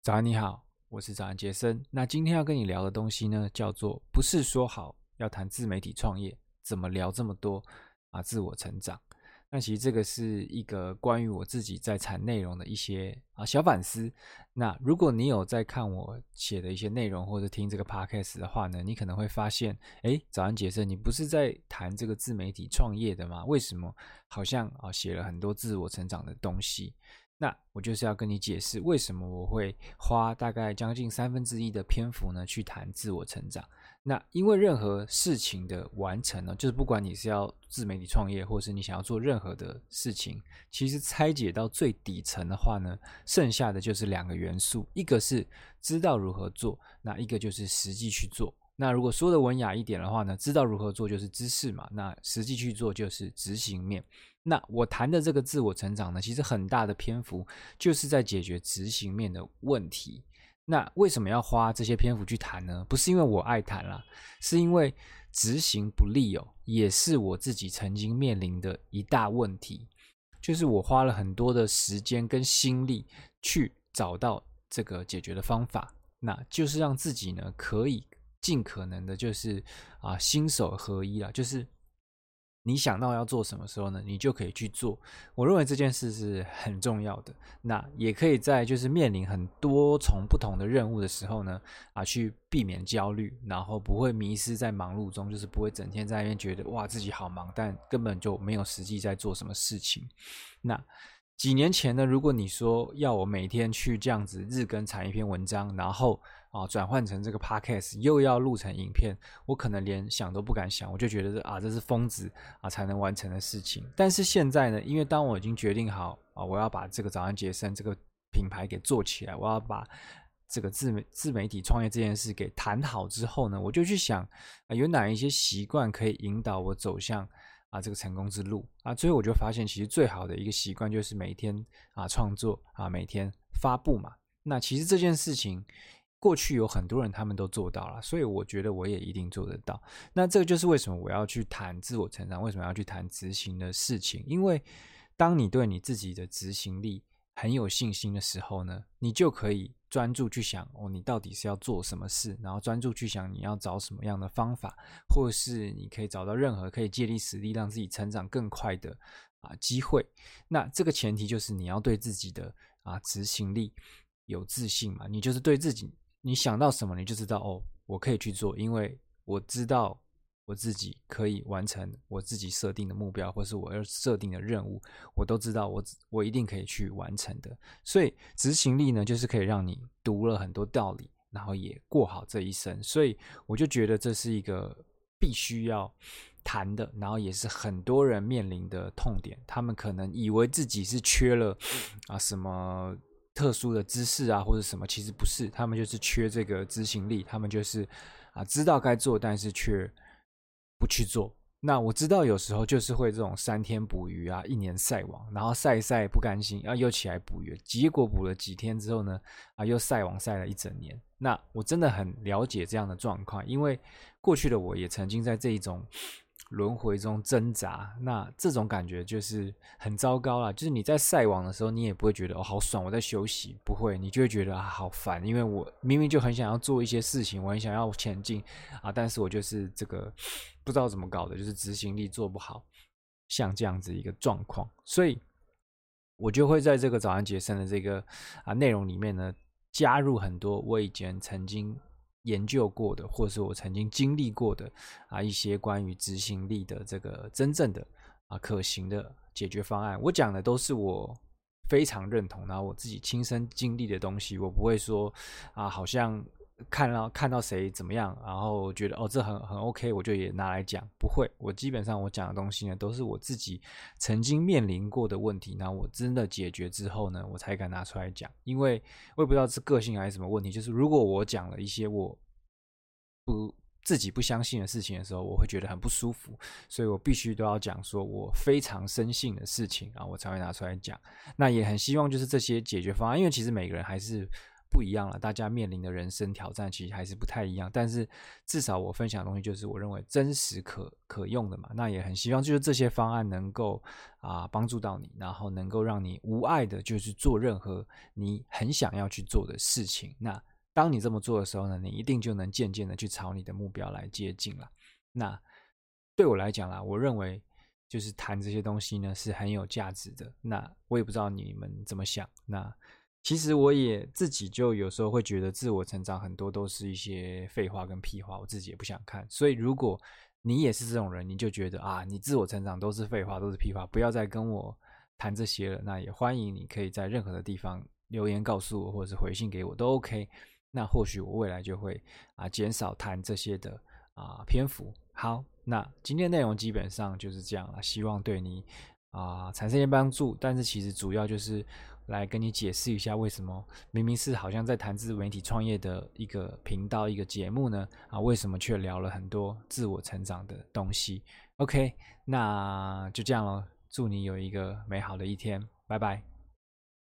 早安，你好，我是早安杰森。那今天要跟你聊的东西呢，叫做不是说好要谈自媒体创业，怎么聊这么多啊？自我成长。那其实这个是一个关于我自己在产内容的一些啊小反思。那如果你有在看我写的一些内容，或者听这个 podcast 的话呢，你可能会发现，诶，早安杰森，你不是在谈这个自媒体创业的吗？为什么好像啊写了很多自我成长的东西？那我就是要跟你解释，为什么我会花大概将近三分之一的篇幅呢，去谈自我成长。那因为任何事情的完成呢，就是不管你是要自媒体创业，或是你想要做任何的事情，其实拆解到最底层的话呢，剩下的就是两个元素，一个是知道如何做，那一个就是实际去做。那如果说的文雅一点的话呢，知道如何做就是知识嘛，那实际去做就是执行面。那我谈的这个自我成长呢，其实很大的篇幅就是在解决执行面的问题。那为什么要花这些篇幅去谈呢？不是因为我爱谈啦，是因为执行不力哦，也是我自己曾经面临的一大问题。就是我花了很多的时间跟心力去找到这个解决的方法，那就是让自己呢可以。尽可能的，就是啊，心手合一啦，就是你想到要做什么时候呢，你就可以去做。我认为这件事是很重要的。那也可以在就是面临很多重不同的任务的时候呢，啊，去避免焦虑，然后不会迷失在忙碌中，就是不会整天在那边觉得哇自己好忙，但根本就没有实际在做什么事情。那几年前呢，如果你说要我每天去这样子日更产一篇文章，然后啊转换成这个 podcast 又要录成影片，我可能连想都不敢想，我就觉得啊这是疯子啊才能完成的事情。但是现在呢，因为当我已经决定好啊，我要把这个早安杰森这个品牌给做起来，我要把这个自媒自媒体创业这件事给谈好之后呢，我就去想啊有哪一些习惯可以引导我走向。啊，这个成功之路啊，最后我就发现，其实最好的一个习惯就是每天啊创作啊，每天发布嘛。那其实这件事情过去有很多人他们都做到了，所以我觉得我也一定做得到。那这个就是为什么我要去谈自我成长，为什么要去谈执行的事情？因为当你对你自己的执行力很有信心的时候呢，你就可以。专注去想哦，你到底是要做什么事？然后专注去想你要找什么样的方法，或是你可以找到任何可以借力使力让自己成长更快的啊机会。那这个前提就是你要对自己的啊执行力有自信嘛。你就是对自己，你想到什么你就知道哦，我可以去做，因为我知道。我自己可以完成我自己设定的目标，或是我要设定的任务，我都知道我我一定可以去完成的。所以执行力呢，就是可以让你读了很多道理，然后也过好这一生。所以我就觉得这是一个必须要谈的，然后也是很多人面临的痛点。他们可能以为自己是缺了啊什么特殊的知识啊，或者什么，其实不是，他们就是缺这个执行力，他们就是啊知道该做，但是却。不去做，那我知道有时候就是会这种三天捕鱼啊，一年晒网，然后晒一晒不甘心，然后又起来捕鱼，结果捕了几天之后呢，啊又晒网晒了一整年。那我真的很了解这样的状况，因为过去的我也曾经在这一种。轮回中挣扎，那这种感觉就是很糟糕啦。就是你在晒网的时候，你也不会觉得哦好爽，我在休息，不会，你就会觉得啊好烦，因为我明明就很想要做一些事情，我很想要前进啊，但是我就是这个不知道怎么搞的，就是执行力做不好，像这样子一个状况，所以我就会在这个早安杰森的这个啊内容里面呢，加入很多我以前曾经。研究过的，或是我曾经经历过的啊，一些关于执行力的这个真正的啊可行的解决方案，我讲的都是我非常认同，然后我自己亲身经历的东西，我不会说啊，好像。看到看到谁怎么样，然后觉得哦这很很 OK，我就也拿来讲。不会，我基本上我讲的东西呢，都是我自己曾经面临过的问题，那我真的解决之后呢，我才敢拿出来讲。因为我也不知道是个性还是什么问题，就是如果我讲了一些我不自己不相信的事情的时候，我会觉得很不舒服，所以我必须都要讲说我非常深信的事情，然后我才会拿出来讲。那也很希望就是这些解决方案，因为其实每个人还是。不一样了，大家面临的人生挑战其实还是不太一样。但是至少我分享的东西就是我认为真实可可用的嘛。那也很希望就是这些方案能够啊帮助到你，然后能够让你无碍的，就是做任何你很想要去做的事情。那当你这么做的时候呢，你一定就能渐渐的去朝你的目标来接近了。那对我来讲啦，我认为就是谈这些东西呢是很有价值的。那我也不知道你们怎么想。那其实我也自己就有时候会觉得自我成长很多都是一些废话跟屁话，我自己也不想看。所以如果你也是这种人，你就觉得啊，你自我成长都是废话，都是屁话，不要再跟我谈这些了。那也欢迎你可以在任何的地方留言告诉我，或者是回信给我都 OK。那或许我未来就会啊减少谈这些的啊篇幅。好，那今天内容基本上就是这样了，希望对你啊产生一些帮助。但是其实主要就是。来跟你解释一下，为什么明明是好像在谈自媒体创业的一个频道、一个节目呢？啊，为什么却聊了很多自我成长的东西？OK，那就这样咯，祝你有一个美好的一天，拜拜。